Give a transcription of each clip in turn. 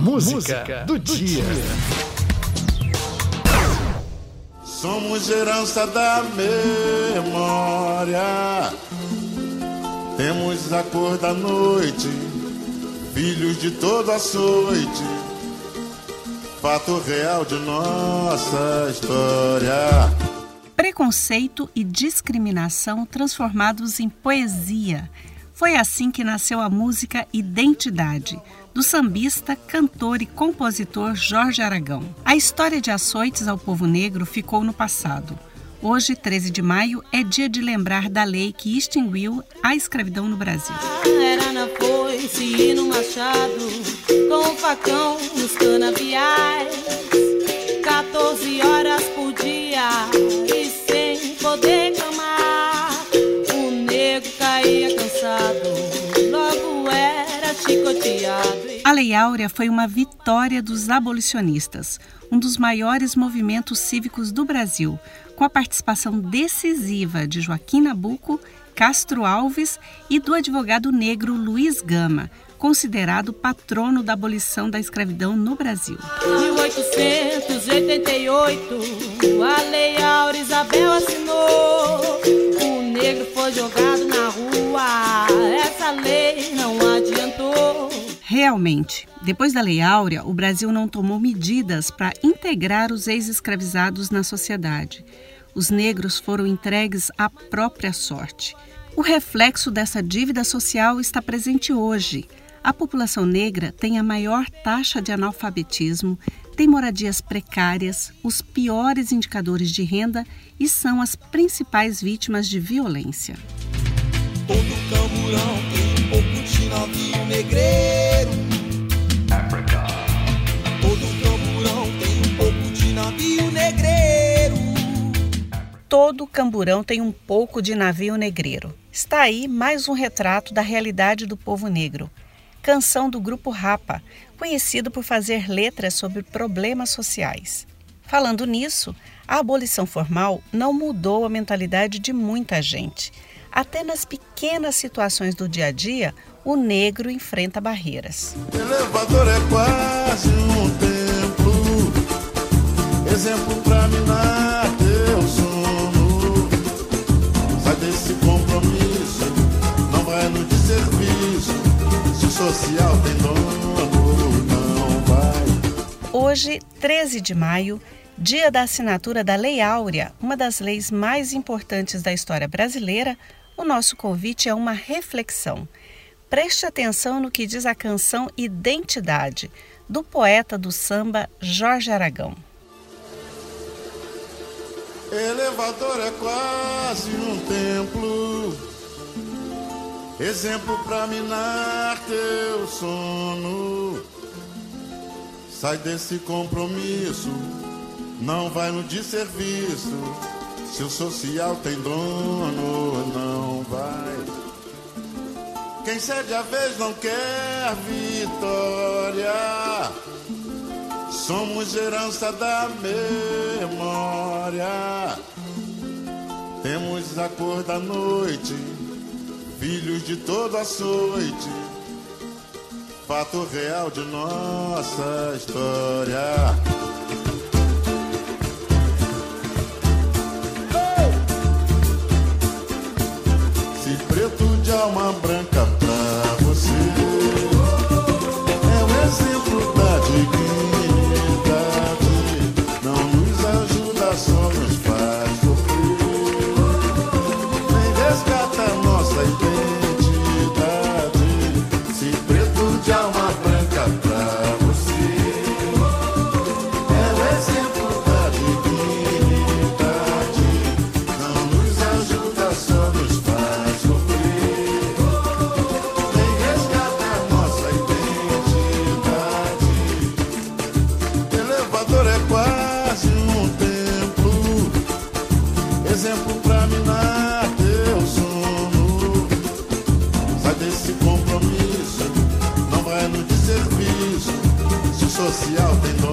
Música, Música do, do, dia. dia. Somos herança da memória. Temos a cor da noite, filhos de toda açoite. Fato real de nossa história. Preconceito e discriminação transformados em poesia. Foi assim que nasceu a música Identidade do sambista, cantor e compositor Jorge Aragão. A história de açoites ao povo negro ficou no passado. Hoje, 13 de maio, é dia de lembrar da lei que extinguiu a escravidão no Brasil. Era na foice e no machado, com o facão nos canaviais, 14 horas por Lei Áurea foi uma vitória dos abolicionistas, um dos maiores movimentos cívicos do Brasil, com a participação decisiva de Joaquim Nabuco, Castro Alves e do advogado negro Luiz Gama, considerado patrono da abolição da escravidão no Brasil. 1888, a Lei Áurea Isabel assinou. O negro foi jogado na rua. Essa lei. Realmente, depois da Lei Áurea, o Brasil não tomou medidas para integrar os ex-escravizados na sociedade. Os negros foram entregues à própria sorte. O reflexo dessa dívida social está presente hoje. A população negra tem a maior taxa de analfabetismo, tem moradias precárias, os piores indicadores de renda e são as principais vítimas de violência. Todo camburão tem negreiro. Africa. Todo camburão tem um pouco de navio negreiro. Todo camburão tem um pouco de navio negreiro. Está aí mais um retrato da realidade do povo negro. Canção do grupo Rapa, conhecido por fazer letras sobre problemas sociais. Falando nisso, a abolição formal não mudou a mentalidade de muita gente. Até nas pequenas situações do dia a dia, o negro enfrenta barreiras. O elevador é quase um templo, exemplo minar teu sono. Sai desse compromisso, não vai no desserviço. Se o social tem dono, não vai. Hoje, 13 de maio, dia da assinatura da Lei Áurea, uma das leis mais importantes da história brasileira, o nosso convite é uma reflexão. Preste atenção no que diz a canção Identidade, do poeta do samba Jorge Aragão. Elevador é quase um templo, exemplo pra minar teu sono. Sai desse compromisso, não vai no desserviço. Se o social tem dono, não vai. Quem cede a vez não quer vitória. Somos herança da memória. Temos a cor da noite, filhos de toda açoite. Fato real de nossa história. Alma social tem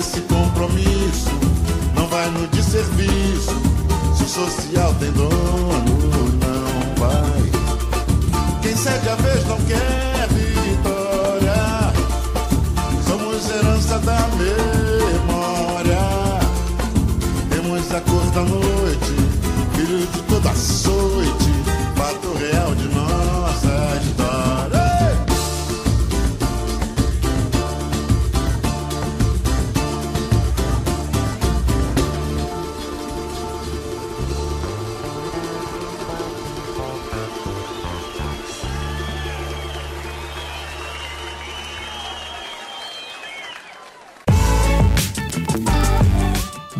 desse compromisso, não vai no desserviço. Se o social tem dono, não vai. Quem cede a vez não quer vitória. Somos herança da memória. Temos a cor da noite, filho de toda sorte,